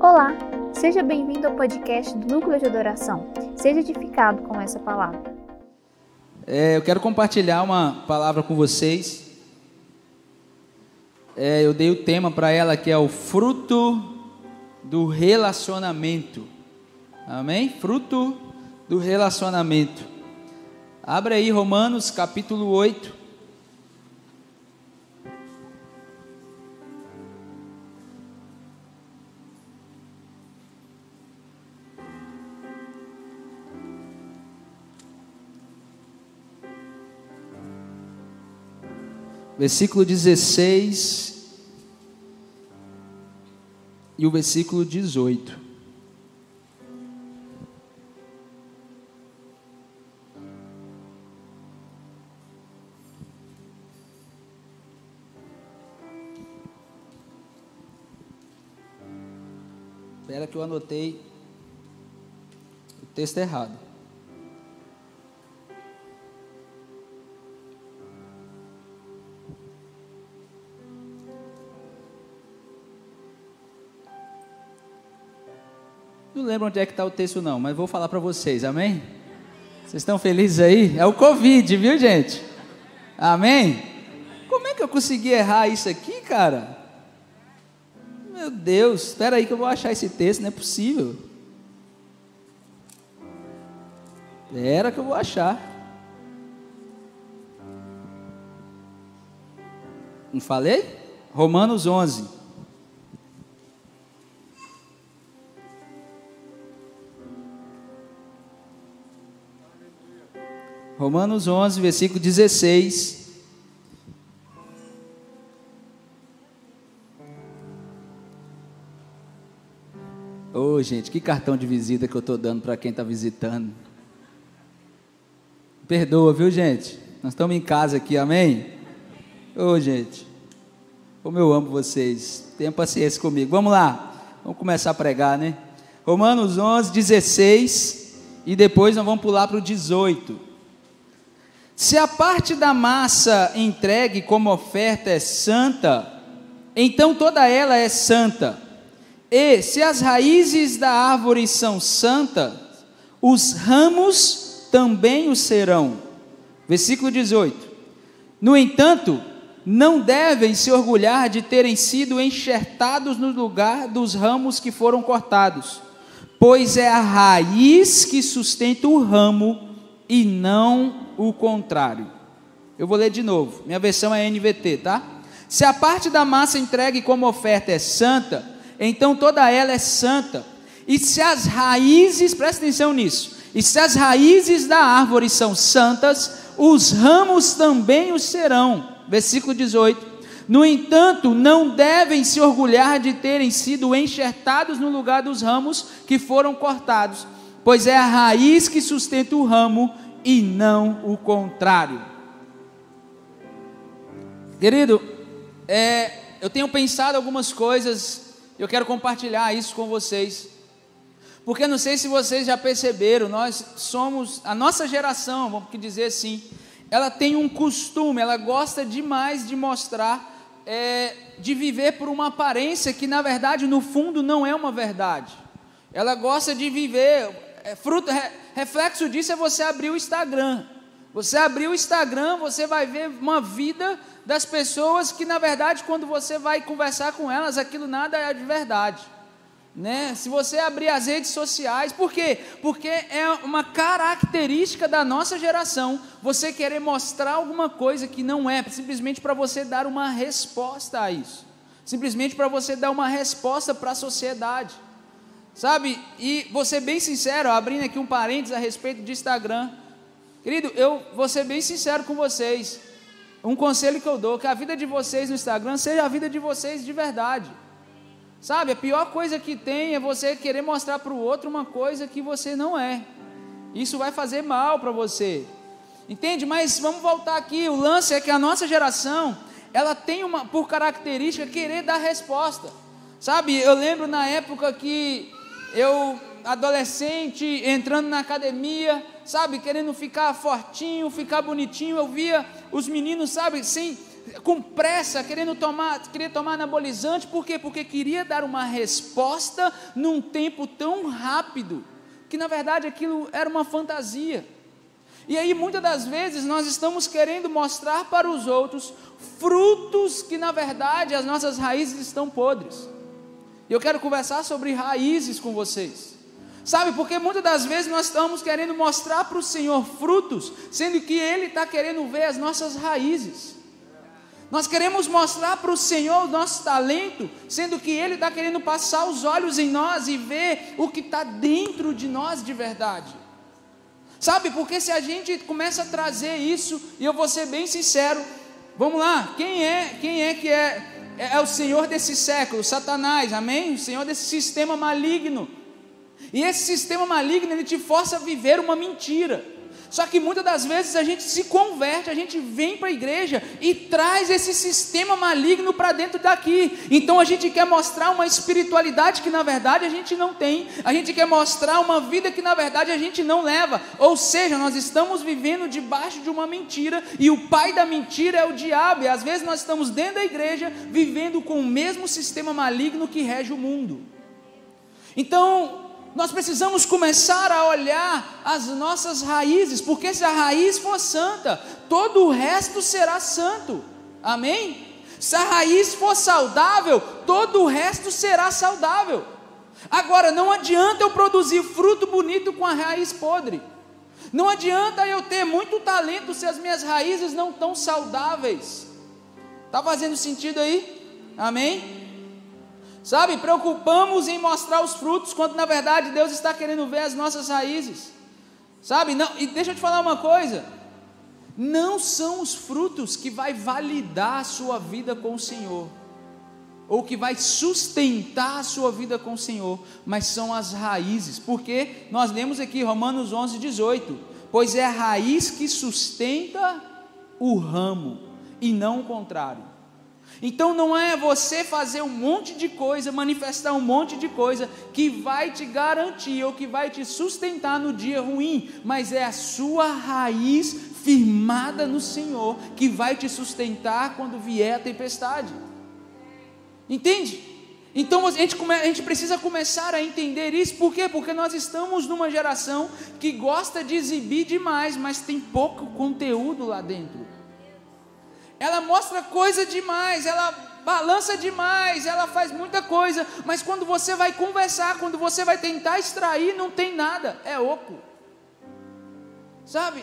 Olá, seja bem-vindo ao podcast do Núcleo de Adoração. Seja edificado com essa palavra. É, eu quero compartilhar uma palavra com vocês. É, eu dei o tema para ela que é o fruto do relacionamento. Amém? Fruto do relacionamento. Abre aí Romanos capítulo 8. Versículo 16 e o versículo 18. Espera que eu anotei o texto errado. Lembro onde é que está o texto não, mas vou falar para vocês, amém? Vocês estão felizes aí? É o Covid, viu gente? Amém? Como é que eu consegui errar isso aqui, cara? Meu Deus, espera aí que eu vou achar esse texto, não é possível. Espera que eu vou achar. Não falei? Romanos 11. Romanos 11, versículo 16. Ô, oh, gente, que cartão de visita que eu estou dando para quem está visitando. Perdoa, viu, gente? Nós estamos em casa aqui, amém? Ô, oh, gente, como eu amo vocês. Tenha paciência comigo. Vamos lá, vamos começar a pregar, né? Romanos 11, 16. E depois nós vamos pular para o 18. Se a parte da massa entregue como oferta é santa, então toda ela é santa. E se as raízes da árvore são santas, os ramos também o serão. Versículo 18. No entanto, não devem se orgulhar de terem sido enxertados no lugar dos ramos que foram cortados, pois é a raiz que sustenta o ramo e não o contrário. Eu vou ler de novo, minha versão é NVT, tá? Se a parte da massa entregue como oferta é santa, então toda ela é santa. E se as raízes, presta atenção nisso, e se as raízes da árvore são santas, os ramos também o serão. Versículo 18. No entanto, não devem se orgulhar de terem sido enxertados no lugar dos ramos que foram cortados, pois é a raiz que sustenta o ramo e não o contrário. Querido, é, eu tenho pensado algumas coisas, eu quero compartilhar isso com vocês. Porque não sei se vocês já perceberam, nós somos, a nossa geração, vamos dizer assim, ela tem um costume, ela gosta demais de mostrar, é, de viver por uma aparência que na verdade, no fundo, não é uma verdade. Ela gosta de viver, é, fruto, é, reflexo disso é você abrir o Instagram. Você abrir o Instagram, você vai ver uma vida das pessoas que, na verdade, quando você vai conversar com elas, aquilo nada é de verdade. Né? Se você abrir as redes sociais, por quê? Porque é uma característica da nossa geração você querer mostrar alguma coisa que não é, simplesmente para você dar uma resposta a isso, simplesmente para você dar uma resposta para a sociedade. Sabe? E vou ser bem sincero, abrindo aqui um parênteses a respeito de Instagram. Querido, eu vou ser bem sincero com vocês. Um conselho que eu dou, que a vida de vocês no Instagram seja a vida de vocês de verdade. Sabe, a pior coisa que tem é você querer mostrar para o outro uma coisa que você não é. Isso vai fazer mal para você. Entende? Mas vamos voltar aqui. O lance é que a nossa geração, ela tem uma por característica querer dar resposta. Sabe, eu lembro na época que eu, adolescente, entrando na academia, sabe, querendo ficar fortinho, ficar bonitinho, eu via os meninos, sabe, sem, com pressa, querendo tomar, queria tomar anabolizante, por quê? Porque queria dar uma resposta num tempo tão rápido, que na verdade aquilo era uma fantasia. E aí muitas das vezes nós estamos querendo mostrar para os outros frutos que na verdade as nossas raízes estão podres. E eu quero conversar sobre raízes com vocês. Sabe, porque muitas das vezes nós estamos querendo mostrar para o Senhor frutos, sendo que Ele está querendo ver as nossas raízes. Nós queremos mostrar para o Senhor o nosso talento, sendo que Ele está querendo passar os olhos em nós e ver o que está dentro de nós de verdade. Sabe, porque se a gente começa a trazer isso, e eu vou ser bem sincero, vamos lá, quem é, quem é que é é, é o Senhor desse século, Satanás, amém? O Senhor desse sistema maligno. E esse sistema maligno, ele te força a viver uma mentira. Só que muitas das vezes a gente se converte, a gente vem para a igreja e traz esse sistema maligno para dentro daqui. Então a gente quer mostrar uma espiritualidade que na verdade a gente não tem, a gente quer mostrar uma vida que na verdade a gente não leva. Ou seja, nós estamos vivendo debaixo de uma mentira e o pai da mentira é o diabo. E às vezes nós estamos dentro da igreja vivendo com o mesmo sistema maligno que rege o mundo. Então, nós precisamos começar a olhar as nossas raízes, porque se a raiz for santa, todo o resto será santo. Amém? Se a raiz for saudável, todo o resto será saudável. Agora, não adianta eu produzir fruto bonito com a raiz podre. Não adianta eu ter muito talento se as minhas raízes não estão saudáveis. Está fazendo sentido aí? Amém? Sabe, preocupamos em mostrar os frutos, quando na verdade Deus está querendo ver as nossas raízes. Sabe, não, e deixa eu te falar uma coisa: não são os frutos que vai validar a sua vida com o Senhor, ou que vai sustentar a sua vida com o Senhor, mas são as raízes, porque nós lemos aqui Romanos 11, 18: pois é a raiz que sustenta o ramo, e não o contrário. Então não é você fazer um monte de coisa, manifestar um monte de coisa que vai te garantir ou que vai te sustentar no dia ruim, mas é a sua raiz firmada no Senhor que vai te sustentar quando vier a tempestade. Entende? Então a gente, a gente, precisa começar a entender isso, por quê? Porque nós estamos numa geração que gosta de exibir demais, mas tem pouco conteúdo lá dentro ela mostra coisa demais, ela balança demais, ela faz muita coisa, mas quando você vai conversar, quando você vai tentar extrair, não tem nada, é oco. Sabe?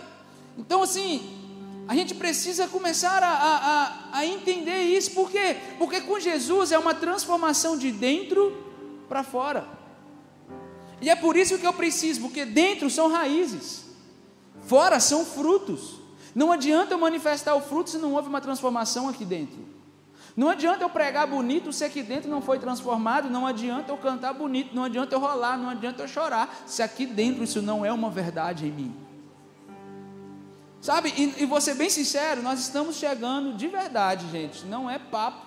Então, assim, a gente precisa começar a, a, a entender isso, por quê? Porque com Jesus é uma transformação de dentro para fora. E é por isso que eu preciso, porque dentro são raízes, fora são frutos. Não adianta eu manifestar o fruto se não houve uma transformação aqui dentro. Não adianta eu pregar bonito se aqui dentro não foi transformado, não adianta eu cantar bonito, não adianta eu rolar, não adianta eu chorar, se aqui dentro isso não é uma verdade em mim. Sabe, e, e vou ser bem sincero, nós estamos chegando de verdade, gente, não é papo,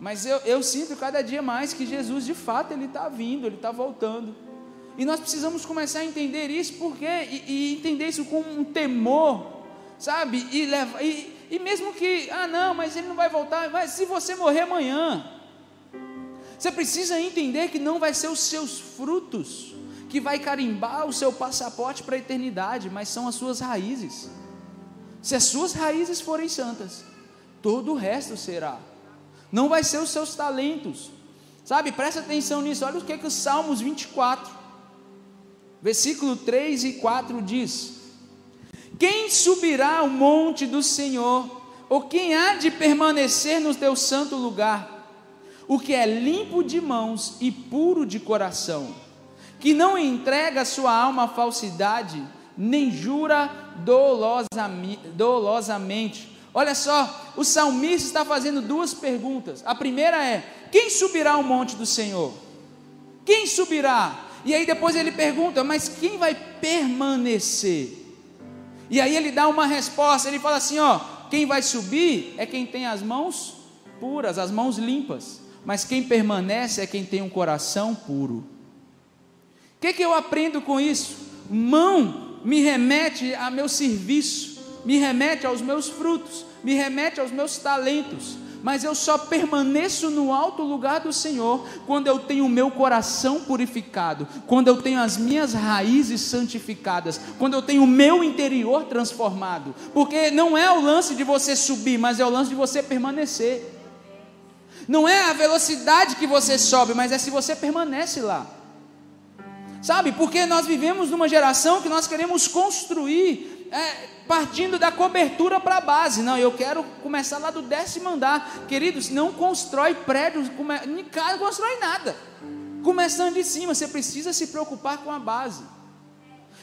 mas eu, eu sinto cada dia mais que Jesus de fato ele está vindo, ele está voltando. E nós precisamos começar a entender isso, porque e, e entender isso com um temor sabe? E, leva, e, e mesmo que, ah, não, mas ele não vai voltar, mas se você morrer amanhã, você precisa entender que não vai ser os seus frutos que vai carimbar o seu passaporte para a eternidade, mas são as suas raízes. Se as suas raízes forem santas, todo o resto será. Não vai ser os seus talentos. Sabe, presta atenção nisso. Olha o que, é que os Salmos 24, versículo 3 e 4 diz: quem subirá ao monte do Senhor? Ou quem há de permanecer no teu santo lugar? O que é limpo de mãos e puro de coração, que não entrega sua alma à falsidade, nem jura dolosamente. Olha só, o salmista está fazendo duas perguntas. A primeira é: quem subirá ao monte do Senhor? Quem subirá? E aí depois ele pergunta: mas quem vai permanecer? E aí ele dá uma resposta, ele fala assim: ó, quem vai subir é quem tem as mãos puras, as mãos limpas, mas quem permanece é quem tem um coração puro. O que, que eu aprendo com isso? Mão me remete a meu serviço, me remete aos meus frutos, me remete aos meus talentos, mas eu só permaneço no alto lugar do Senhor quando eu tenho o meu coração purificado, quando eu tenho as minhas raízes santificadas, quando eu tenho o meu interior transformado, porque não é o lance de você subir, mas é o lance de você permanecer. Não é a velocidade que você sobe, mas é se você permanece lá. Sabe, porque nós vivemos numa geração que nós queremos construir é, partindo da cobertura para a base. Não, eu quero começar lá do décimo andar. Queridos, não constrói prédios, come, não constrói nada. Começando de cima, você precisa se preocupar com a base.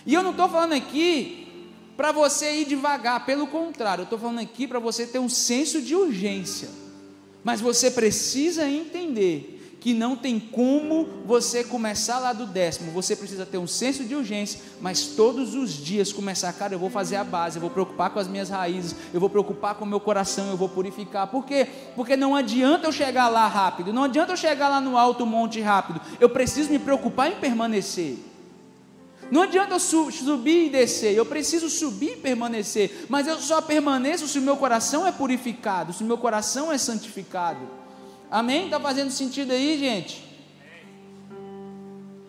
E eu não estou falando aqui para você ir devagar, pelo contrário, eu estou falando aqui para você ter um senso de urgência. Mas você precisa entender que não tem como você começar lá do décimo, você precisa ter um senso de urgência, mas todos os dias começar, cara, eu vou fazer a base, eu vou preocupar com as minhas raízes, eu vou preocupar com o meu coração, eu vou purificar. Por quê? Porque não adianta eu chegar lá rápido, não adianta eu chegar lá no alto monte rápido, eu preciso me preocupar em permanecer. Não adianta eu subir e descer, eu preciso subir e permanecer, mas eu só permaneço se o meu coração é purificado, se o meu coração é santificado. Amém? Está fazendo sentido aí, gente?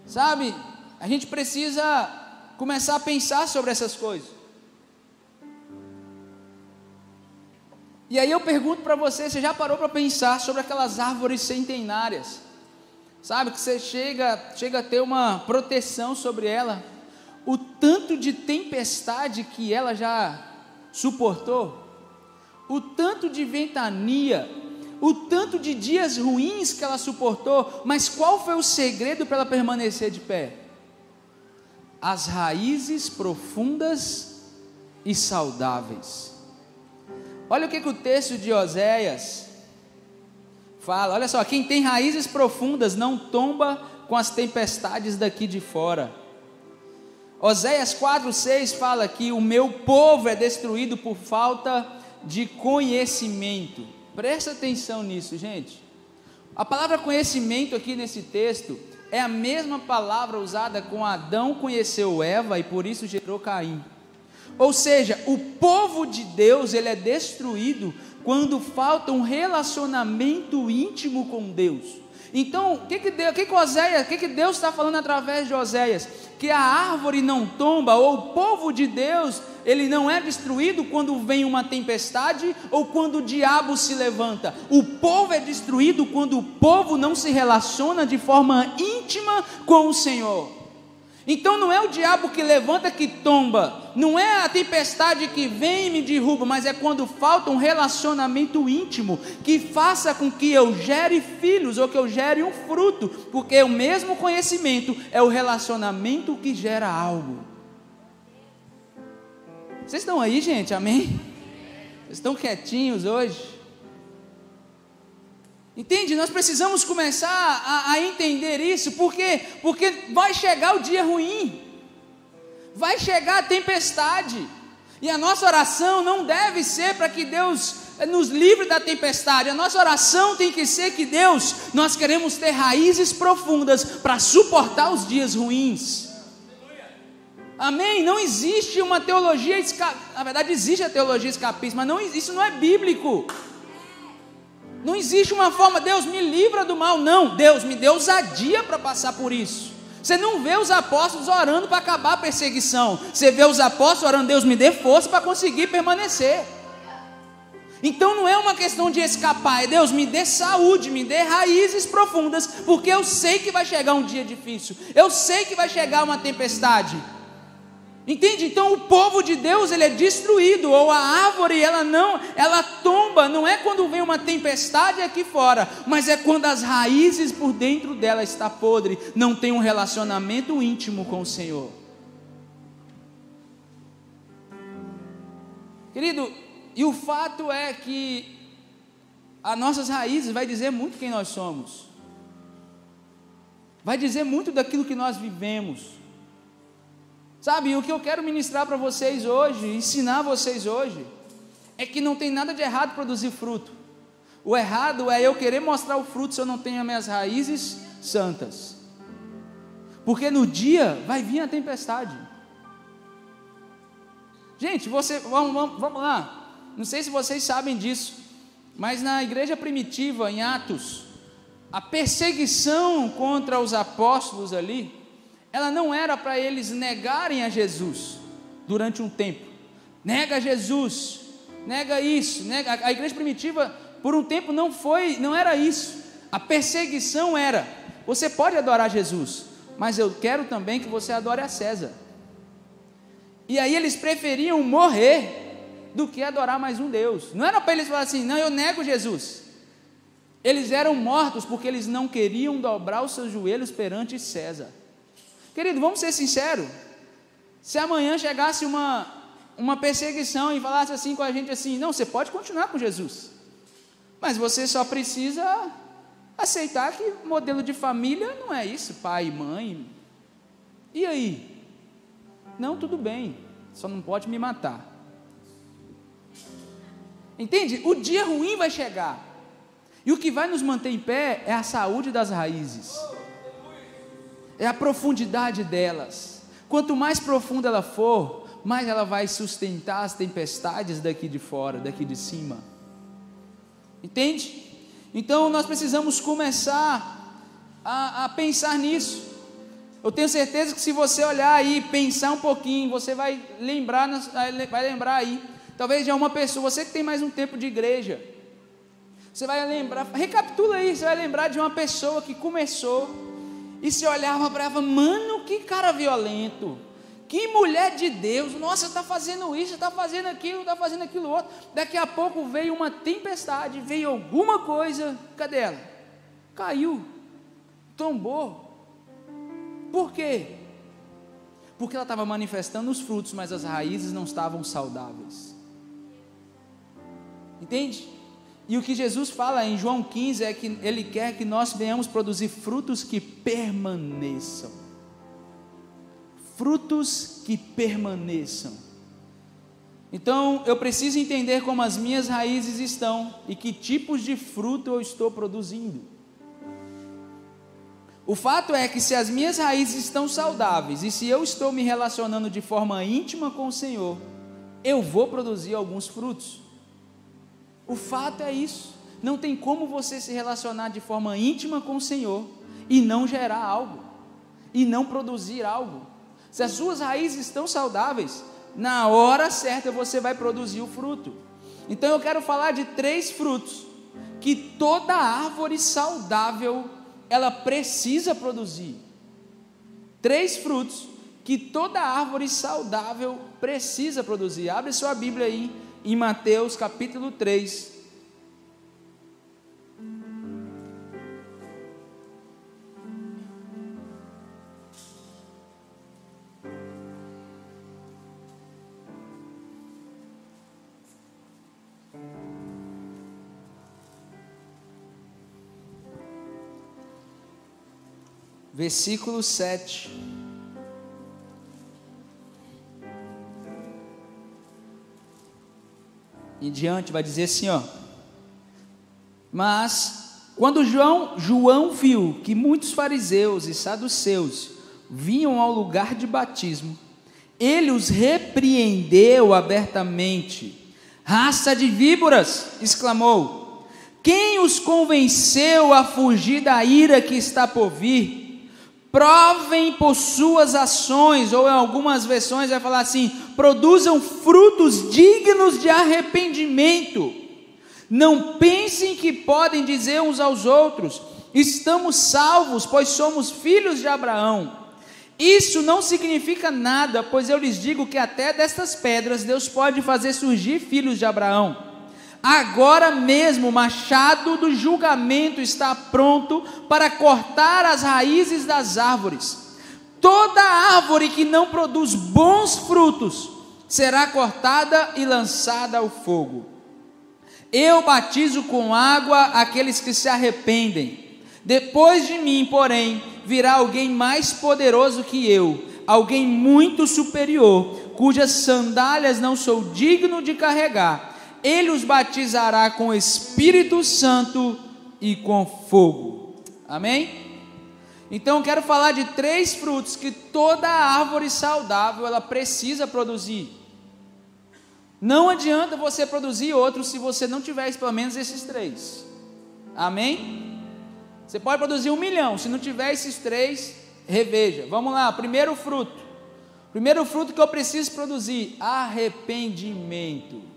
Sabe, a gente precisa começar a pensar sobre essas coisas. E aí eu pergunto para você, você já parou para pensar sobre aquelas árvores centenárias? Sabe que você chega, chega a ter uma proteção sobre ela. O tanto de tempestade que ela já suportou, o tanto de ventania, o tanto de dias ruins que ela suportou, mas qual foi o segredo para ela permanecer de pé? As raízes profundas e saudáveis. Olha o que, que o texto de Oséias fala. Olha só, quem tem raízes profundas não tomba com as tempestades daqui de fora. Oséias 4,6 fala que o meu povo é destruído por falta de conhecimento. Presta atenção nisso, gente. A palavra conhecimento aqui nesse texto é a mesma palavra usada com Adão conheceu Eva e por isso gerou Caim. Ou seja, o povo de Deus ele é destruído quando falta um relacionamento íntimo com Deus. Então, o que que, Deus, que, que, Oséias, que, que Deus está falando através de Oséias? Que a árvore não tomba, ou o povo de Deus, ele não é destruído quando vem uma tempestade ou quando o diabo se levanta. O povo é destruído quando o povo não se relaciona de forma íntima com o Senhor. Então não é o diabo que levanta que tomba, não é a tempestade que vem e me derruba, mas é quando falta um relacionamento íntimo que faça com que eu gere filhos ou que eu gere um fruto, porque o mesmo conhecimento é o relacionamento que gera algo. Vocês estão aí, gente? Amém? Vocês estão quietinhos hoje? Entende? Nós precisamos começar a, a, entender isso, porque porque vai chegar o dia ruim, vai chegar a tempestade, e a nossa oração não deve ser para que Deus eh, nos livre da tempestade. A nossa oração tem que ser que Deus, nós queremos ter raízes profundas para suportar os dias ruins. Amém? Não existe uma teologia, na verdade existe a teologia escapista, mas não, isso não é bíblico. Não existe uma forma, Deus me livra do mal. Não, Deus me deu ousadia para passar por isso. Você não vê os apóstolos orando para acabar a perseguição. Você vê os apóstolos orando, Deus me dê força para conseguir permanecer. Então não é uma questão de escapar, é Deus me dê saúde, me dê raízes profundas, porque eu sei que vai chegar um dia difícil, eu sei que vai chegar uma tempestade, Entende? Então o povo de Deus ele é destruído ou a árvore ela não, ela tomba, não é quando vem uma tempestade aqui fora, mas é quando as raízes por dentro dela está podre, não tem um relacionamento íntimo com o Senhor. Querido, e o fato é que as nossas raízes vai dizer muito quem nós somos. Vai dizer muito daquilo que nós vivemos. Sabe, o que eu quero ministrar para vocês hoje, ensinar vocês hoje, é que não tem nada de errado produzir fruto. O errado é eu querer mostrar o fruto se eu não tenho as minhas raízes santas. Porque no dia vai vir a tempestade. Gente, você, vamos, vamos, vamos lá. não sei se vocês sabem disso, mas na igreja primitiva, em Atos, a perseguição contra os apóstolos ali, ela não era para eles negarem a Jesus durante um tempo. Nega Jesus, nega isso, nega. A igreja primitiva, por um tempo, não foi, não era isso. A perseguição era: você pode adorar Jesus, mas eu quero também que você adore a César. E aí eles preferiam morrer do que adorar mais um Deus. Não era para eles falar assim, não, eu nego Jesus. Eles eram mortos porque eles não queriam dobrar os seus joelhos perante César. Querido, vamos ser sinceros. Se amanhã chegasse uma, uma perseguição e falasse assim com a gente assim, não, você pode continuar com Jesus. Mas você só precisa aceitar que modelo de família não é isso, pai mãe. E aí? Não, tudo bem, só não pode me matar. Entende? O dia ruim vai chegar. E o que vai nos manter em pé é a saúde das raízes, é a profundidade delas. Quanto mais profunda ela for, mais ela vai sustentar as tempestades daqui de fora, daqui de cima. Entende? Então nós precisamos começar a, a pensar nisso. Eu tenho certeza que se você olhar aí, pensar um pouquinho, você vai lembrar, vai lembrar aí, talvez de uma pessoa, você que tem mais um tempo de igreja, você vai lembrar, recapitula aí, você vai lembrar de uma pessoa que começou e se olhava para ela, mano, que cara violento, que mulher de Deus, nossa, está fazendo isso, está fazendo aquilo, está fazendo aquilo outro. Daqui a pouco veio uma tempestade, veio alguma coisa, cadê ela? Caiu, tombou, por quê? Porque ela estava manifestando os frutos, mas as raízes não estavam saudáveis. Entende? E o que Jesus fala em João 15 é que Ele quer que nós venhamos produzir frutos que permaneçam. Frutos que permaneçam. Então eu preciso entender como as minhas raízes estão e que tipos de fruto eu estou produzindo. O fato é que se as minhas raízes estão saudáveis e se eu estou me relacionando de forma íntima com o Senhor, eu vou produzir alguns frutos. O fato é isso. Não tem como você se relacionar de forma íntima com o Senhor e não gerar algo, e não produzir algo. Se as suas raízes estão saudáveis, na hora certa você vai produzir o fruto. Então eu quero falar de três frutos que toda árvore saudável ela precisa produzir três frutos que toda árvore saudável precisa produzir. Abre sua Bíblia aí em Mateus capítulo 3. versículo 7. Em diante vai dizer assim, ó. Mas quando João, João viu que muitos fariseus e saduceus vinham ao lugar de batismo, ele os repreendeu abertamente. Raça de víboras, exclamou: Quem os convenceu a fugir da ira que está por vir? Provem por suas ações, ou em algumas versões vai falar assim: produzam frutos dignos de arrependimento. Não pensem que podem dizer uns aos outros: estamos salvos, pois somos filhos de Abraão. Isso não significa nada, pois eu lhes digo que até destas pedras Deus pode fazer surgir filhos de Abraão. Agora mesmo o machado do julgamento está pronto para cortar as raízes das árvores. Toda árvore que não produz bons frutos será cortada e lançada ao fogo. Eu batizo com água aqueles que se arrependem. Depois de mim, porém, virá alguém mais poderoso que eu, alguém muito superior, cujas sandálias não sou digno de carregar ele os batizará com Espírito Santo e com fogo. Amém? Então eu quero falar de três frutos que toda árvore saudável ela precisa produzir. Não adianta você produzir outros se você não tiver pelo menos esses três. Amém? Você pode produzir um milhão, se não tiver esses três, reveja. Vamos lá, primeiro fruto. Primeiro fruto que eu preciso produzir: arrependimento.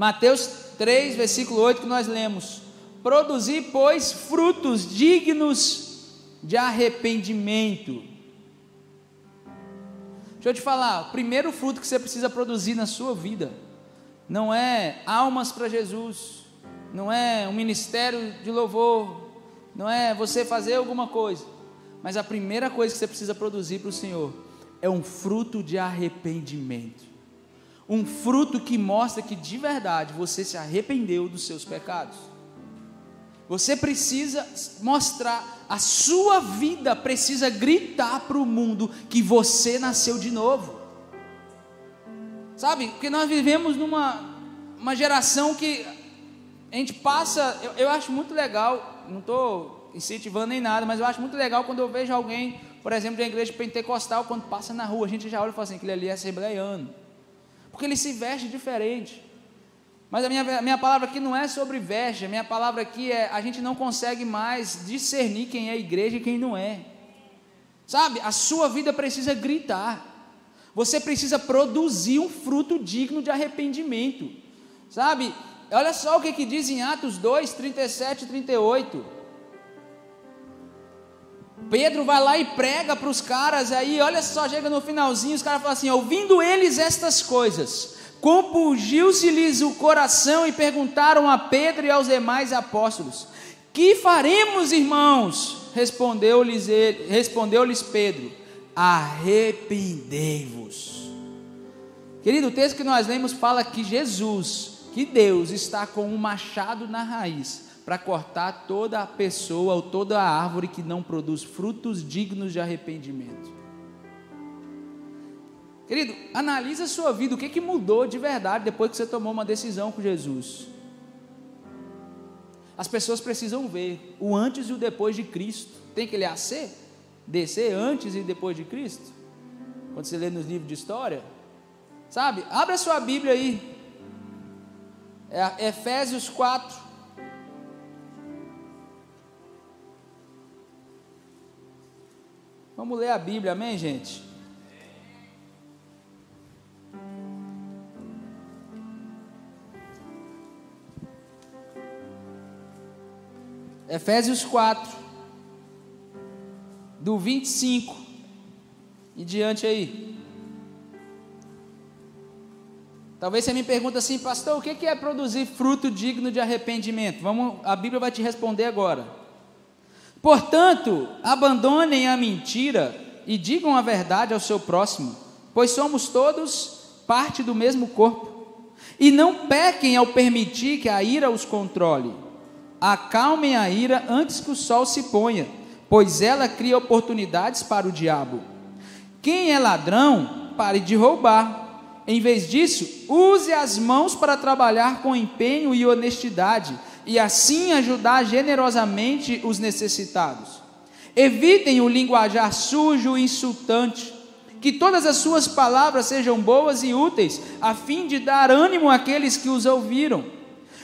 Mateus 3, versículo 8, que nós lemos: Produzir, pois, frutos dignos de arrependimento. Deixa eu te falar, o primeiro fruto que você precisa produzir na sua vida não é almas para Jesus, não é um ministério de louvor, não é você fazer alguma coisa, mas a primeira coisa que você precisa produzir para o Senhor é um fruto de arrependimento, um fruto que mostra que de verdade você se arrependeu dos seus pecados. Você precisa mostrar, a sua vida precisa gritar para o mundo que você nasceu de novo. Sabe, porque nós vivemos numa uma geração que a gente passa, eu, eu acho muito legal, não estou incentivando nem nada, mas eu acho muito legal quando eu vejo alguém, por exemplo, de uma igreja pentecostal, quando passa na rua, a gente já olha e fala assim, aquele ali é assembleiano. Porque ele se veste diferente. Mas a minha, a minha palavra aqui não é sobre veste, a minha palavra aqui é: a gente não consegue mais discernir quem é igreja e quem não é. Sabe, a sua vida precisa gritar, você precisa produzir um fruto digno de arrependimento. Sabe, olha só o que, que diz em Atos 2, 37 e 38. Pedro vai lá e prega para os caras, aí olha só, chega no finalzinho, os caras falam assim: ouvindo eles estas coisas, compungiu-se-lhes o coração e perguntaram a Pedro e aos demais apóstolos: Que faremos, irmãos? Respondeu-lhes respondeu-lhes Pedro: Arrependei-vos. Querido, o texto que nós lemos fala que Jesus, que Deus está com um machado na raiz para cortar toda a pessoa ou toda a árvore que não produz frutos dignos de arrependimento. Querido, analise a sua vida, o que, que mudou de verdade depois que você tomou uma decisão com Jesus. As pessoas precisam ver o antes e o depois de Cristo. Tem que ler AC? Descer antes e depois de Cristo? Quando você lê nos livros de história? Sabe? Abra sua Bíblia aí. É Efésios 4. Vamos ler a Bíblia, amém, gente? Efésios 4, do 25 e diante aí. Talvez você me pergunte assim, pastor, o que é produzir fruto digno de arrependimento? Vamos, a Bíblia vai te responder agora. Portanto, abandonem a mentira e digam a verdade ao seu próximo, pois somos todos parte do mesmo corpo. E não pequem ao permitir que a ira os controle acalmem a ira antes que o sol se ponha, pois ela cria oportunidades para o diabo. Quem é ladrão, pare de roubar. Em vez disso, use as mãos para trabalhar com empenho e honestidade, e assim ajudar generosamente os necessitados. Evitem o linguajar sujo e insultante, que todas as suas palavras sejam boas e úteis, a fim de dar ânimo àqueles que os ouviram.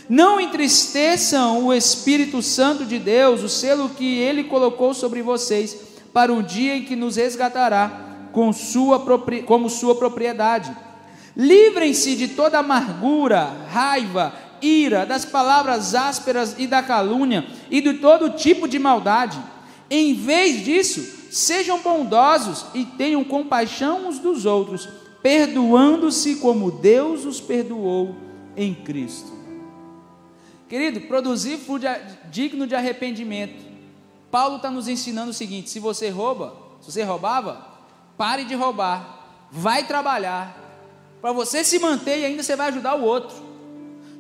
Não entristeçam o Espírito Santo de Deus, o selo que ele colocou sobre vocês, para o dia em que nos resgatará com sua, como sua propriedade. Livrem-se de toda amargura, raiva, ira, das palavras ásperas e da calúnia e de todo tipo de maldade. Em vez disso, sejam bondosos e tenham compaixão uns dos outros, perdoando-se como Deus os perdoou em Cristo. Querido, produzir fruto digno de arrependimento. Paulo está nos ensinando o seguinte: se você rouba, se você roubava, pare de roubar, vai trabalhar, para você se manter e ainda você vai ajudar o outro.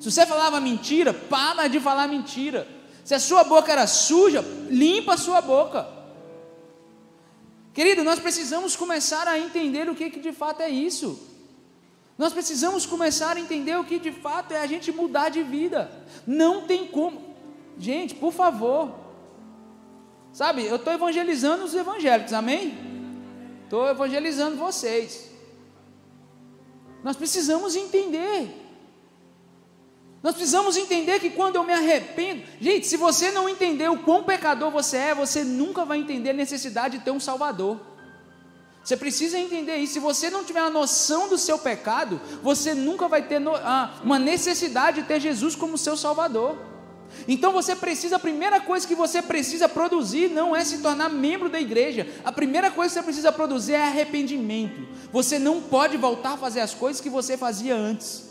Se você falava mentira, para de falar mentira. Se a sua boca era suja, limpa a sua boca. Querido, nós precisamos começar a entender o que, que de fato é isso. Nós precisamos começar a entender o que de fato é a gente mudar de vida. Não tem como. Gente, por favor. Sabe, eu estou evangelizando os evangélicos, amém? Estou evangelizando vocês. Nós precisamos entender. Nós precisamos entender que quando eu me arrependo, gente, se você não entender o quão pecador você é, você nunca vai entender a necessidade de ter um Salvador. Você precisa entender isso. Se você não tiver a noção do seu pecado, você nunca vai ter no, uma necessidade de ter Jesus como seu Salvador. Então você precisa, a primeira coisa que você precisa produzir não é se tornar membro da igreja. A primeira coisa que você precisa produzir é arrependimento. Você não pode voltar a fazer as coisas que você fazia antes.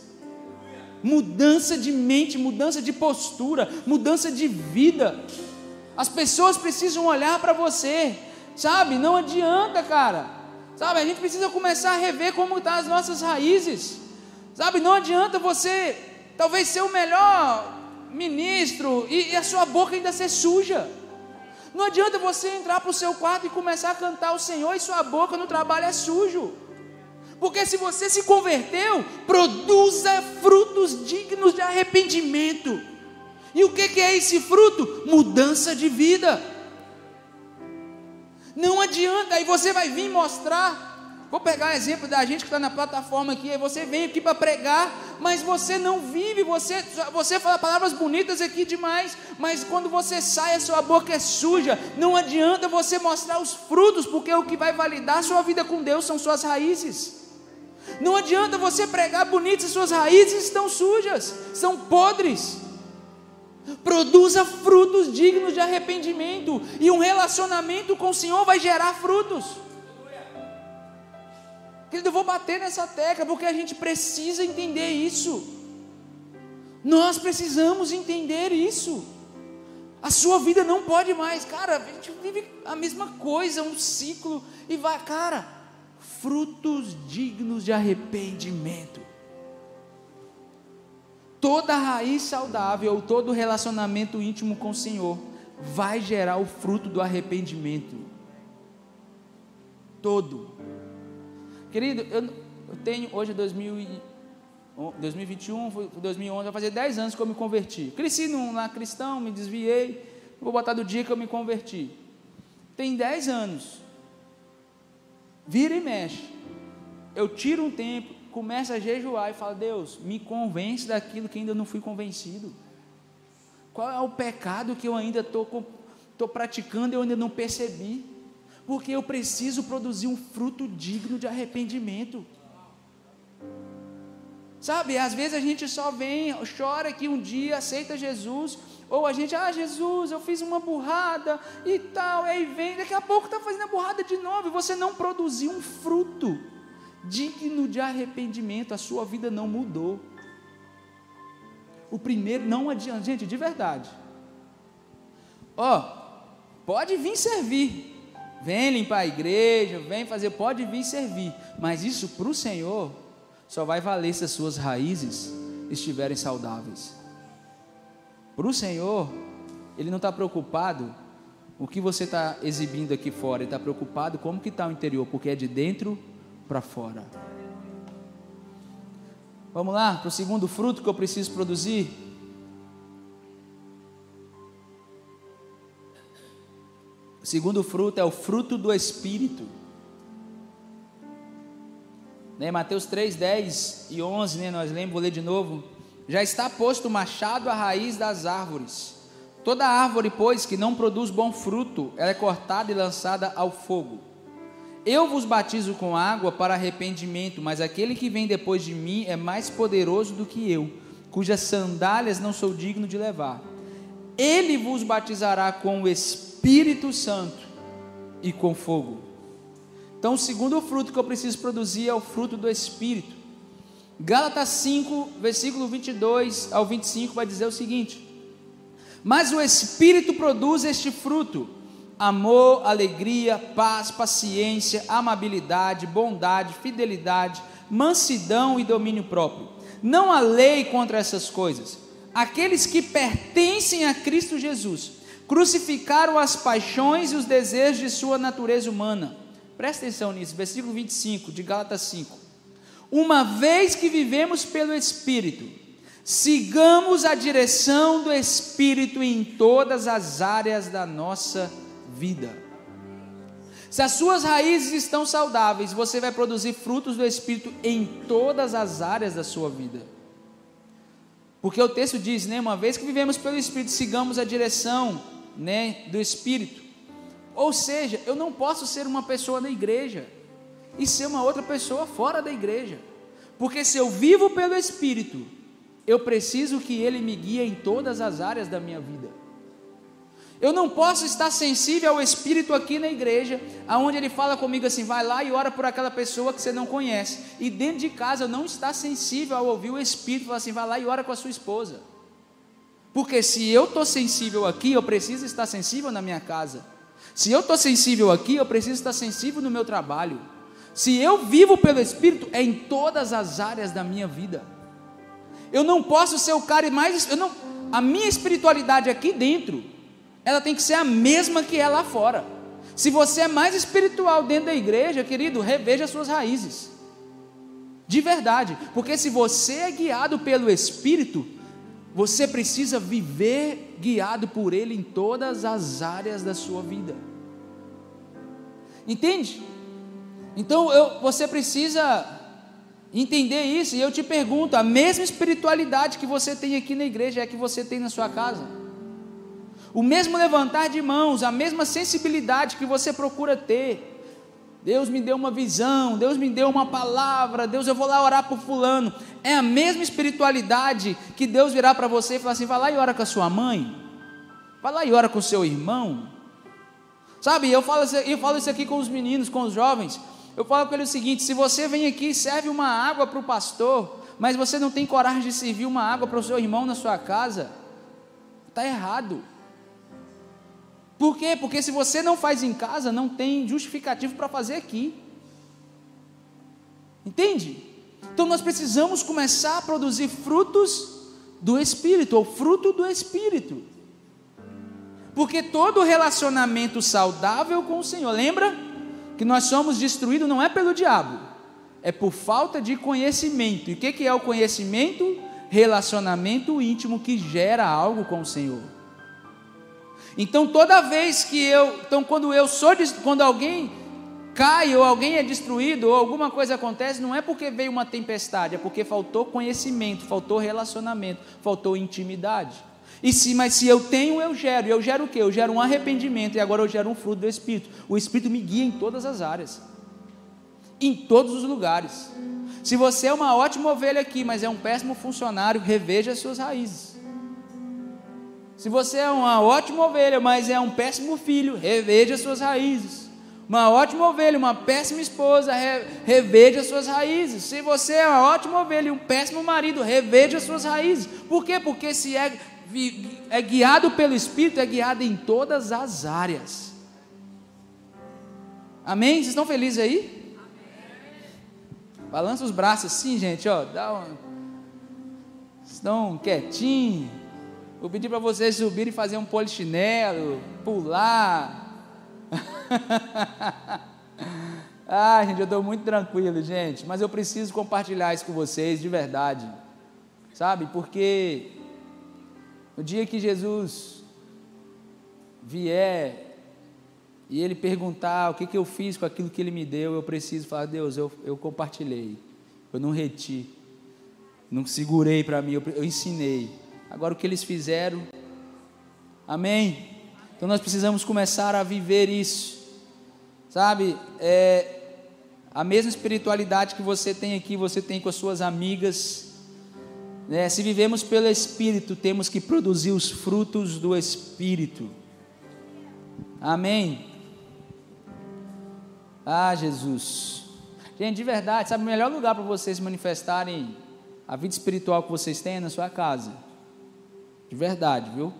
Mudança de mente, mudança de postura, mudança de vida. As pessoas precisam olhar para você, sabe? Não adianta, cara. Sabe? A gente precisa começar a rever como estão tá as nossas raízes. Sabe? Não adianta você talvez ser o melhor ministro, e, e a sua boca ainda ser suja. Não adianta você entrar para o seu quarto e começar a cantar o Senhor e sua boca no trabalho é sujo. Porque se você se converteu, produza frutos dignos de arrependimento. E o que, é esse fruto? Mudança de vida. Não adianta, aí você vai vir mostrar Vou pegar o exemplo da gente que está na plataforma aqui, aí você vem aqui para pregar, mas você não vive, você, você fala palavras bonitas aqui demais, mas quando você sai, a sua boca é suja, não adianta você mostrar os frutos, porque o que vai validar a sua vida com Deus são suas raízes. Não adianta você pregar bonito se suas raízes estão sujas, são podres. Produza frutos dignos de arrependimento, e um relacionamento com o Senhor vai gerar frutos. Querido, eu vou bater nessa tecla porque a gente precisa entender isso. Nós precisamos entender isso. A sua vida não pode mais, cara. A gente vive a mesma coisa, um ciclo e vai, cara. Frutos dignos de arrependimento. Toda raiz saudável, todo relacionamento íntimo com o Senhor vai gerar o fruto do arrependimento. Todo. Querido, eu, eu tenho hoje 2000 2021, 2011, vai fazer 10 anos que eu me converti. Cresci na cristão, me desviei, vou botar do dia que eu me converti. Tem 10 anos. Vira e mexe. Eu tiro um tempo, começo a jejuar e falo: Deus, me convence daquilo que ainda não fui convencido. Qual é o pecado que eu ainda estou praticando e eu ainda não percebi? porque eu preciso produzir um fruto digno de arrependimento. Sabe, às vezes a gente só vem, chora que um dia aceita Jesus, ou a gente, ah, Jesus, eu fiz uma burrada e tal, aí vem, daqui a pouco está fazendo a burrada de novo, e você não produziu um fruto digno de arrependimento, a sua vida não mudou. O primeiro, não adianta, gente, de verdade. Ó, pode vir servir, Vem limpar a igreja, vem fazer, pode vir servir, mas isso para o Senhor só vai valer se as suas raízes estiverem saudáveis. Para o Senhor, Ele não está preocupado o que você está exibindo aqui fora, Ele está preocupado como que está o interior, porque é de dentro para fora. Vamos lá para o segundo fruto que eu preciso produzir. O segundo fruto é o fruto do Espírito. Né, Mateus 3, 10 e 11, né, nós lemos, vou ler de novo. Já está posto o machado à raiz das árvores. Toda árvore, pois, que não produz bom fruto, ela é cortada e lançada ao fogo. Eu vos batizo com água para arrependimento, mas aquele que vem depois de mim é mais poderoso do que eu, cujas sandálias não sou digno de levar. Ele vos batizará com o Espírito Santo e com fogo. Então, o segundo fruto que eu preciso produzir é o fruto do Espírito. Gálatas 5, versículo 22 ao 25 vai dizer o seguinte: Mas o Espírito produz este fruto: amor, alegria, paz, paciência, amabilidade, bondade, fidelidade, mansidão e domínio próprio. Não há lei contra essas coisas. Aqueles que pertencem a Cristo Jesus crucificaram as paixões e os desejos de sua natureza humana. Presta atenção nisso, versículo 25 de Gálatas 5. Uma vez que vivemos pelo Espírito, sigamos a direção do Espírito em todas as áreas da nossa vida. Se as suas raízes estão saudáveis, você vai produzir frutos do Espírito em todas as áreas da sua vida. Porque o texto diz, né, uma vez que vivemos pelo Espírito, sigamos a direção, né, do Espírito. Ou seja, eu não posso ser uma pessoa na igreja e ser uma outra pessoa fora da igreja. Porque se eu vivo pelo Espírito, eu preciso que Ele me guie em todas as áreas da minha vida. Eu não posso estar sensível ao Espírito aqui na igreja, aonde Ele fala comigo assim, vai lá e ora por aquela pessoa que você não conhece. E dentro de casa eu não estar sensível ao ouvir o Espírito falar assim, vai lá e ora com a sua esposa. Porque se eu estou sensível aqui, eu preciso estar sensível na minha casa. Se eu estou sensível aqui, eu preciso estar sensível no meu trabalho. Se eu vivo pelo Espírito, é em todas as áreas da minha vida. Eu não posso ser o cara mais. Eu não, a minha espiritualidade aqui dentro, ela tem que ser a mesma que é lá fora. Se você é mais espiritual dentro da igreja, querido, reveja suas raízes. De verdade, porque se você é guiado pelo Espírito, você precisa viver guiado por Ele em todas as áreas da sua vida. Entende? Então eu, você precisa entender isso, e eu te pergunto: a mesma espiritualidade que você tem aqui na igreja é a que você tem na sua casa? O mesmo levantar de mãos, a mesma sensibilidade que você procura ter. Deus me deu uma visão, Deus me deu uma palavra, Deus eu vou lá orar por fulano. É a mesma espiritualidade que Deus virá para você e falar assim: vai lá e ora com a sua mãe, vai lá e ora com o seu irmão. Sabe, eu falo, eu falo isso aqui com os meninos, com os jovens. Eu falo com ele o seguinte: se você vem aqui e serve uma água para o pastor, mas você não tem coragem de servir uma água para o seu irmão na sua casa, está errado. Por quê? Porque se você não faz em casa, não tem justificativo para fazer aqui. Entende? Então nós precisamos começar a produzir frutos do Espírito, ou fruto do Espírito. Porque todo relacionamento saudável com o Senhor, lembra? Que nós somos destruídos não é pelo diabo, é por falta de conhecimento. E o que é o conhecimento? Relacionamento íntimo que gera algo com o Senhor. Então toda vez que eu, então quando eu sou, quando alguém cai ou alguém é destruído ou alguma coisa acontece, não é porque veio uma tempestade, é porque faltou conhecimento, faltou relacionamento, faltou intimidade. E se, mas se eu tenho, eu gero. E eu gero o quê? Eu gero um arrependimento e agora eu gero um fruto do Espírito. O Espírito me guia em todas as áreas, em todos os lugares. Se você é uma ótima ovelha aqui, mas é um péssimo funcionário, reveja as suas raízes. Se você é uma ótima ovelha, mas é um péssimo filho, reveja as suas raízes. Uma ótima ovelha, uma péssima esposa, re, reveja as suas raízes. Se você é uma ótima ovelha e um péssimo marido, reveja as suas raízes. Por quê? Porque se é é guiado pelo Espírito, é guiado em todas as áreas. Amém? Vocês estão felizes aí? Balança os braços assim, gente, ó. Dá um... Estão quietinhos. Vou pedir para vocês subirem e fazer um polichinelo, pular. ah, gente, eu estou muito tranquilo, gente. Mas eu preciso compartilhar isso com vocês de verdade. Sabe? Porque no dia que Jesus vier e ele perguntar o que, que eu fiz com aquilo que ele me deu, eu preciso falar: Deus, eu, eu compartilhei, eu não reti, não segurei para mim, eu, eu ensinei. Agora o que eles fizeram, amém? Então nós precisamos começar a viver isso, sabe? É, a mesma espiritualidade que você tem aqui, você tem com as suas amigas, né? Se vivemos pelo Espírito, temos que produzir os frutos do Espírito. Amém. Ah, Jesus. Gente, de verdade, sabe o melhor lugar para vocês manifestarem a vida espiritual que vocês têm é na sua casa. De verdade, viu?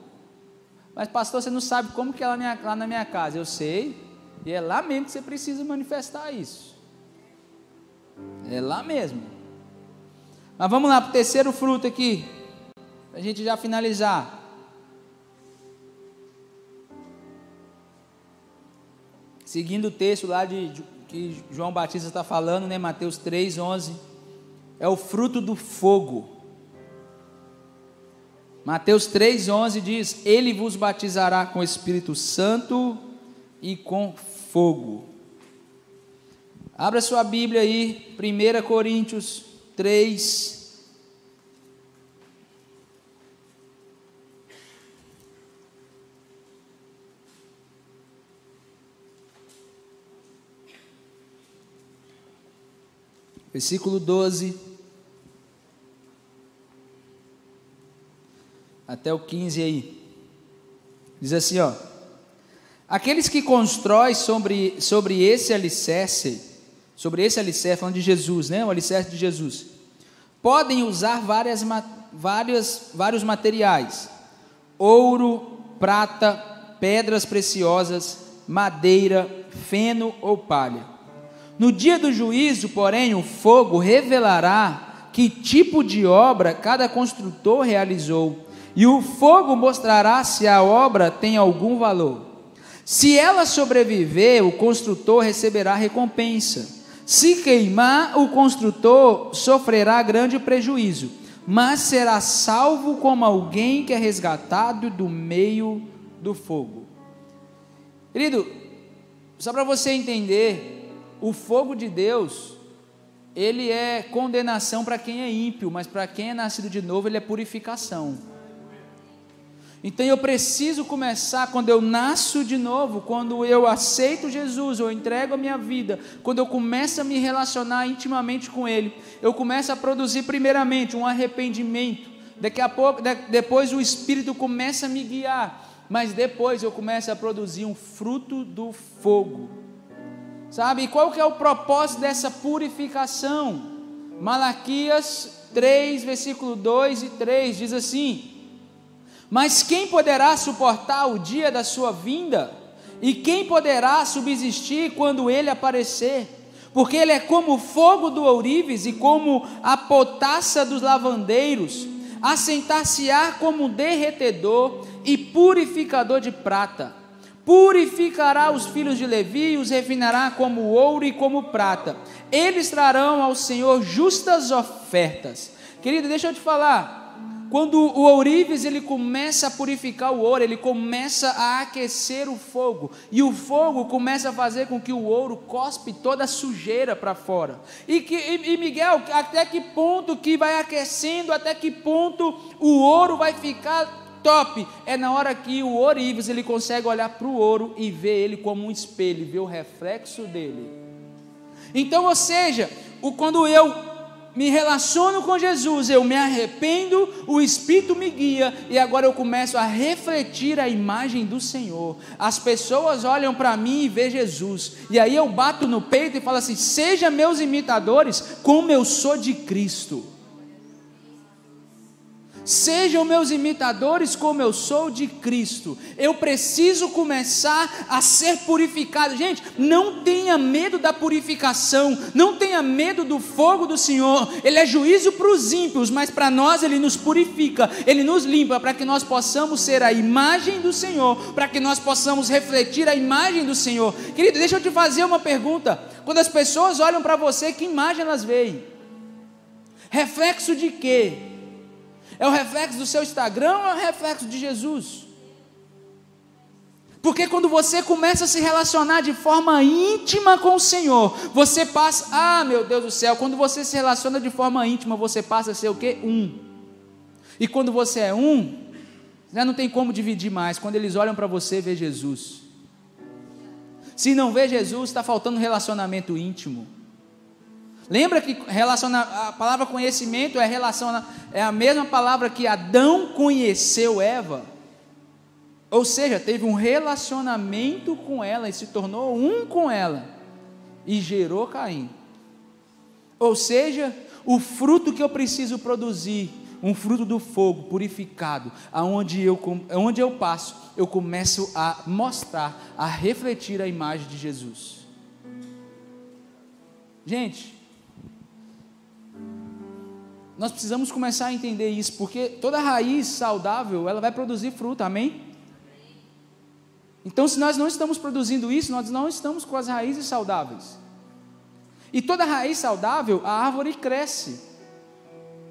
Mas, pastor, você não sabe como que é lá, minha, lá na minha casa. Eu sei. E é lá mesmo que você precisa manifestar isso. É lá mesmo. Mas vamos lá para o terceiro fruto aqui, para a gente já finalizar. Seguindo o texto lá de, de que João Batista está falando, né, Mateus 3, 11, é o fruto do fogo. Mateus 3, 11 diz: Ele vos batizará com o Espírito Santo e com fogo. Abra sua Bíblia aí, 1 Coríntios 3. Versículo 12 até o 15 aí. Diz assim, ó: Aqueles que constroem sobre, sobre esse alicerce, sobre esse alicerce, falando de Jesus, né? O alicerce de Jesus, podem usar várias, várias, vários materiais: ouro, prata, pedras preciosas, madeira, feno ou palha. No dia do juízo, porém, o fogo revelará que tipo de obra cada construtor realizou, e o fogo mostrará se a obra tem algum valor. Se ela sobreviver, o construtor receberá recompensa. Se queimar, o construtor sofrerá grande prejuízo, mas será salvo como alguém que é resgatado do meio do fogo. Querido, só para você entender, o fogo de Deus, ele é condenação para quem é ímpio, mas para quem é nascido de novo, ele é purificação. Então eu preciso começar quando eu nasço de novo, quando eu aceito Jesus, eu entrego a minha vida, quando eu começo a me relacionar intimamente com Ele, eu começo a produzir primeiramente um arrependimento. Daqui a pouco, depois o Espírito começa a me guiar, mas depois eu começo a produzir um fruto do fogo. Sabe? E qual que é o propósito dessa purificação? Malaquias 3, versículo 2 e 3 diz assim: mas quem poderá suportar o dia da sua vinda? E quem poderá subsistir quando ele aparecer? Porque ele é como o fogo do ourives e como a potassa dos lavandeiros, assentar-se-á como derretedor e purificador de prata. Purificará os filhos de Levi e os refinará como ouro e como prata. Eles trarão ao Senhor justas ofertas. Querido, deixa eu te falar quando o ourives ele começa a purificar o ouro, ele começa a aquecer o fogo, e o fogo começa a fazer com que o ouro cospe toda a sujeira para fora. E, que, e, e Miguel, até que ponto que vai aquecendo, até que ponto o ouro vai ficar top? É na hora que o ourives ele consegue olhar para o ouro e ver ele como um espelho, ver o reflexo dele. Então, ou seja, o, quando eu me relaciono com Jesus, eu me arrependo, o Espírito me guia e agora eu começo a refletir a imagem do Senhor. As pessoas olham para mim e vê Jesus, e aí eu bato no peito e falo assim: seja meus imitadores, como eu sou de Cristo. Sejam meus imitadores como eu sou de Cristo. Eu preciso começar a ser purificado. Gente, não tenha medo da purificação, não tenha medo do fogo do Senhor. Ele é juízo para os ímpios, mas para nós ele nos purifica, ele nos limpa para que nós possamos ser a imagem do Senhor, para que nós possamos refletir a imagem do Senhor. Querido, deixa eu te fazer uma pergunta. Quando as pessoas olham para você, que imagem elas veem? Reflexo de quê? É o reflexo do seu Instagram ou é o reflexo de Jesus? Porque quando você começa a se relacionar de forma íntima com o Senhor, você passa, ah meu Deus do céu, quando você se relaciona de forma íntima, você passa a ser o que? Um. E quando você é um, já não tem como dividir mais. Quando eles olham para você, vê Jesus. Se não vê Jesus, está faltando relacionamento íntimo. Lembra que relaciona, a palavra conhecimento é, relaciona, é a mesma palavra que Adão conheceu Eva. Ou seja, teve um relacionamento com ela e se tornou um com ela. E gerou Caim. Ou seja, o fruto que eu preciso produzir, um fruto do fogo purificado, aonde eu, aonde eu passo, eu começo a mostrar, a refletir a imagem de Jesus. Gente, nós precisamos começar a entender isso, porque toda raiz saudável, ela vai produzir fruto, amém? Então, se nós não estamos produzindo isso, nós não estamos com as raízes saudáveis. E toda raiz saudável, a árvore cresce.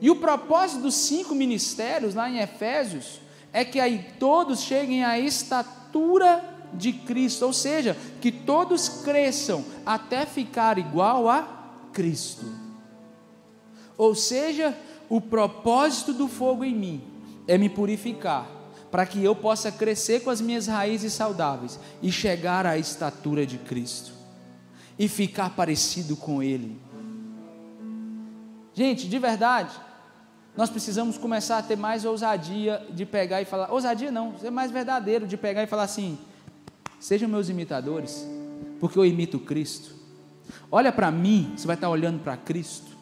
E o propósito dos cinco ministérios, lá em Efésios, é que aí todos cheguem à estatura de Cristo, ou seja, que todos cresçam até ficar igual a Cristo. Ou seja, o propósito do fogo em mim é me purificar, para que eu possa crescer com as minhas raízes saudáveis e chegar à estatura de Cristo e ficar parecido com Ele. Gente, de verdade, nós precisamos começar a ter mais ousadia de pegar e falar, ousadia não, ser mais verdadeiro, de pegar e falar assim: sejam meus imitadores, porque eu imito Cristo. Olha para mim, você vai estar olhando para Cristo.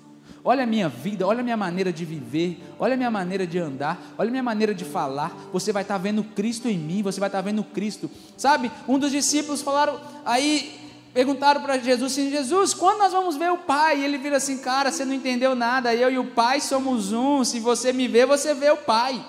Olha a minha vida, olha a minha maneira de viver, olha a minha maneira de andar, olha a minha maneira de falar. Você vai estar vendo Cristo em mim, você vai estar vendo Cristo. Sabe, um dos discípulos falaram, aí perguntaram para Jesus assim: Jesus, quando nós vamos ver o Pai? E ele vira assim: Cara, você não entendeu nada, eu e o Pai somos um. Se você me vê, você vê o Pai.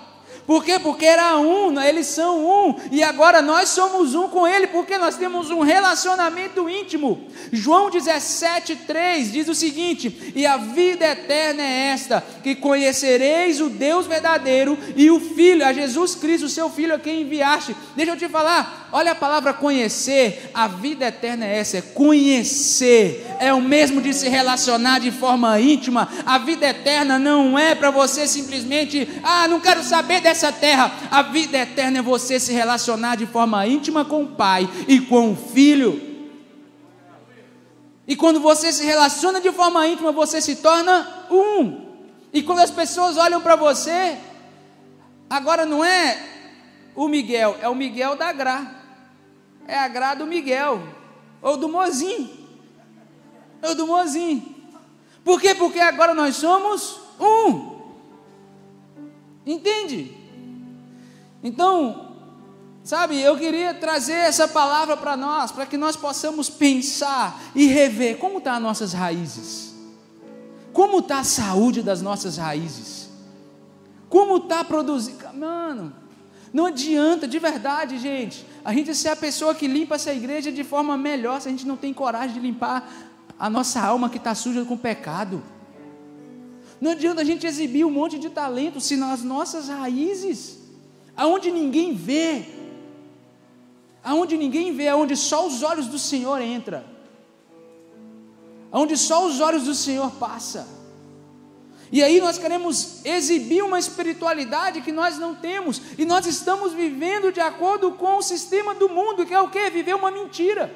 Por quê? Porque era um, né? eles são um, e agora nós somos um com Ele, porque nós temos um relacionamento íntimo. João 17,3 diz o seguinte: E a vida eterna é esta, que conhecereis o Deus verdadeiro e o Filho, a Jesus Cristo, o seu Filho, a quem enviaste. Deixa eu te falar, olha a palavra conhecer, a vida eterna é essa, é conhecer, é o mesmo de se relacionar de forma íntima. A vida eterna não é para você simplesmente, ah, não quero saber dessa terra. A vida eterna é você se relacionar de forma íntima com o Pai e com o Filho. E quando você se relaciona de forma íntima, você se torna um. E quando as pessoas olham para você, agora não é o Miguel, é o Miguel da Gra. É a Gra do Miguel, ou do Mozinho. Ou do Mozinho. Por quê? Porque agora nós somos um. Entende? Então, sabe, eu queria trazer essa palavra para nós, para que nós possamos pensar e rever como estão tá as nossas raízes, como está a saúde das nossas raízes, como está produzindo. Mano, não adianta, de verdade, gente, a gente ser a pessoa que limpa essa igreja de forma melhor se a gente não tem coragem de limpar a nossa alma que está suja com pecado. Não adianta a gente exibir um monte de talento se nas nossas raízes aonde ninguém vê, aonde ninguém vê, aonde só os olhos do Senhor entra, aonde só os olhos do Senhor passa. E aí nós queremos exibir uma espiritualidade que nós não temos, e nós estamos vivendo de acordo com o sistema do mundo, que é o que? Viver uma mentira.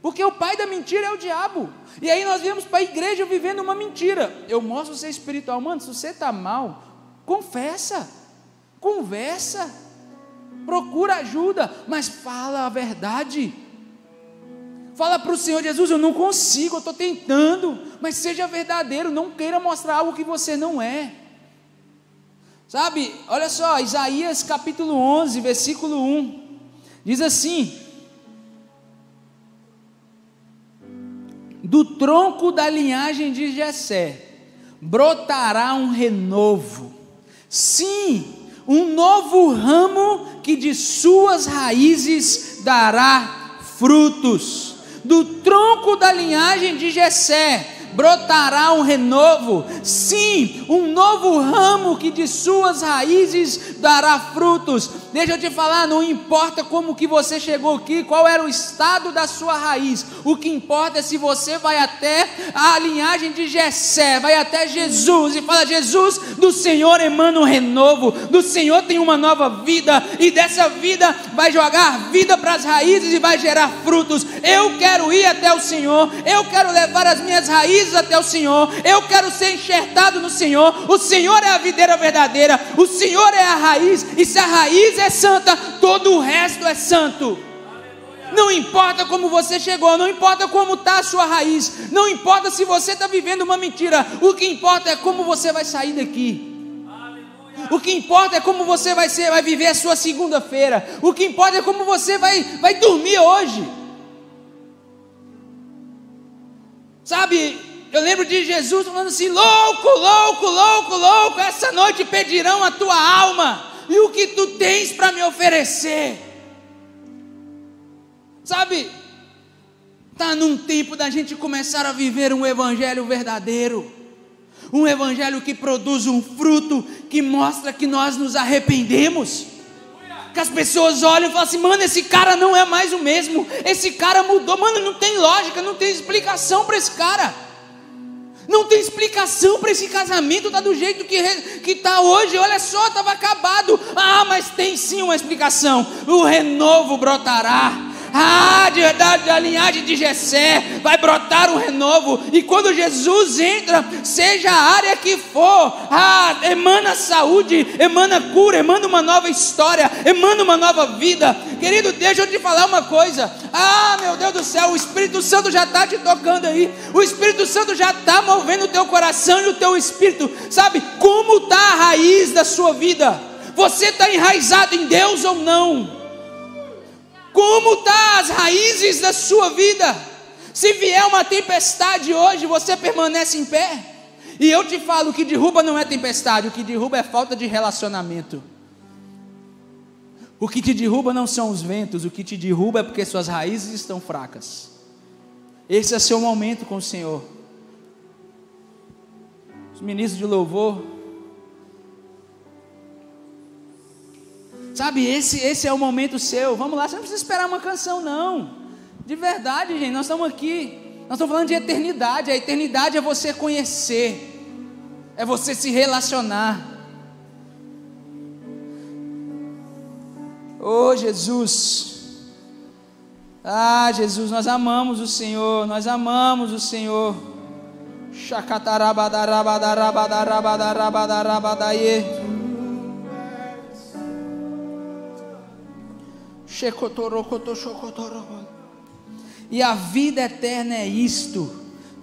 Porque o pai da mentira é o diabo. E aí nós viemos para a igreja vivendo uma mentira. Eu mostro ser espiritual. Mano, se você está mal, confessa conversa, procura ajuda, mas fala a verdade. Fala para o Senhor Jesus: Eu não consigo, eu estou tentando, mas seja verdadeiro, não queira mostrar algo que você não é. Sabe, olha só, Isaías capítulo 11, versículo 1, diz assim: Do tronco da linhagem de Jessé brotará um renovo, sim, um novo ramo que de suas raízes dará frutos. Do tronco da linhagem de Jessé brotará um renovo, sim, um novo ramo que de suas raízes dará frutos. Deixa eu te falar, não importa como que você chegou aqui, qual era o estado da sua raiz. O que importa é se você vai até a linhagem de Jessé, vai até Jesus e fala: Jesus, do Senhor emana um renovo, do Senhor tem uma nova vida e dessa vida vai jogar vida para as raízes e vai gerar frutos. Eu quero ir até o Senhor, eu quero levar as minhas raízes até o Senhor, eu quero ser enxertado no Senhor. O Senhor é a videira verdadeira, o Senhor é a raiz, e se a raiz é santa, todo o resto é santo. Não importa como você chegou, não importa como está a sua raiz, não importa se você está vivendo uma mentira, o que importa é como você vai sair daqui. O que importa é como você vai ser, vai viver a sua segunda-feira. O que importa é como você vai, vai dormir hoje. Sabe, eu lembro de Jesus falando assim: louco, louco, louco, louco, essa noite pedirão a tua alma e o que tu tens para me oferecer. Sabe, está num tempo da gente começar a viver um evangelho verdadeiro, um evangelho que produz um fruto que mostra que nós nos arrependemos. que as pessoas olham e falam assim: mano, esse cara não é mais o mesmo, esse cara mudou, mano, não tem lógica, não tem explicação para esse cara. Não tem explicação para esse casamento, tá do jeito que que tá hoje. Olha só, estava acabado. Ah, mas tem sim uma explicação. O renovo brotará ah, de verdade, da linhagem de Jessé vai brotar um renovo. E quando Jesus entra, seja a área que for, ah, emana saúde, emana cura, emana uma nova história, emana uma nova vida. Querido, deixa eu te falar uma coisa. Ah, meu Deus do céu, o Espírito Santo já está te tocando aí. O Espírito Santo já está movendo o teu coração e o teu espírito. Sabe como está a raiz da sua vida? Você está enraizado em Deus ou não? Como tá as raízes da sua vida? Se vier uma tempestade hoje, você permanece em pé? E eu te falo, o que derruba não é tempestade, o que derruba é falta de relacionamento. O que te derruba não são os ventos, o que te derruba é porque suas raízes estão fracas. Esse é seu momento com o Senhor. Os ministros de louvor Sabe, esse, esse é o momento seu. Vamos lá, você não precisa esperar uma canção, não. De verdade, gente, nós estamos aqui. Nós estamos falando de eternidade. A eternidade é você conhecer, é você se relacionar. Oh, Jesus. Ah, Jesus, nós amamos o Senhor, nós amamos o Senhor. Chacatarabadarabadarabadarabadarabadaye. E a vida eterna é isto: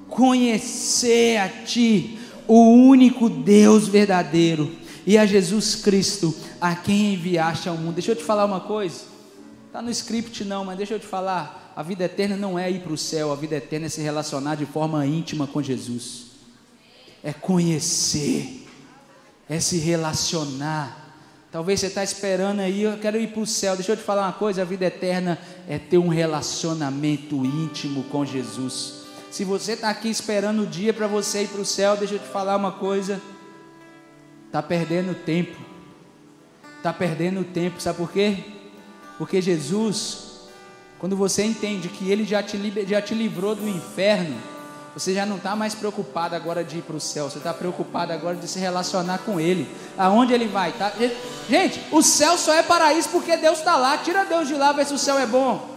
conhecer a Ti, o único Deus verdadeiro, e a Jesus Cristo, a quem enviaste ao mundo. Deixa eu te falar uma coisa, está no script não, mas deixa eu te falar: a vida eterna não é ir para o céu, a vida eterna é se relacionar de forma íntima com Jesus, é conhecer, é se relacionar Talvez você está esperando aí, eu quero ir para o céu. Deixa eu te falar uma coisa: a vida eterna é ter um relacionamento íntimo com Jesus. Se você está aqui esperando o dia para você ir para o céu, deixa eu te falar uma coisa: está perdendo tempo. Está perdendo tempo, sabe por quê? Porque Jesus, quando você entende que Ele já te, já te livrou do inferno, você já não está mais preocupado agora de ir para o céu, você está preocupado agora de se relacionar com Ele. Aonde Ele vai? Tá? Gente, o céu só é paraíso porque Deus está lá. Tira Deus de lá, vê se o céu é bom.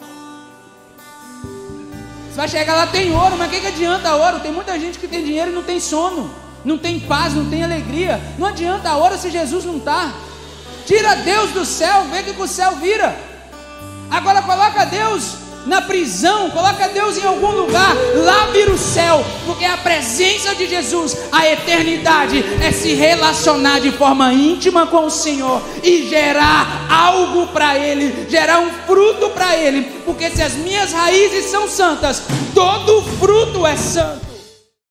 Você vai chegar lá, tem ouro, mas o que, que adianta ouro? Tem muita gente que tem dinheiro e não tem sono, não tem paz, não tem alegria. Não adianta ouro se Jesus não está. Tira Deus do céu, vê que o céu vira. Agora coloca Deus na prisão, coloca Deus em algum lugar, lá vira o céu, porque a presença de Jesus, a eternidade, é se relacionar de forma íntima com o Senhor e gerar algo para Ele, gerar um fruto para Ele, porque se as minhas raízes são santas, todo fruto é santo.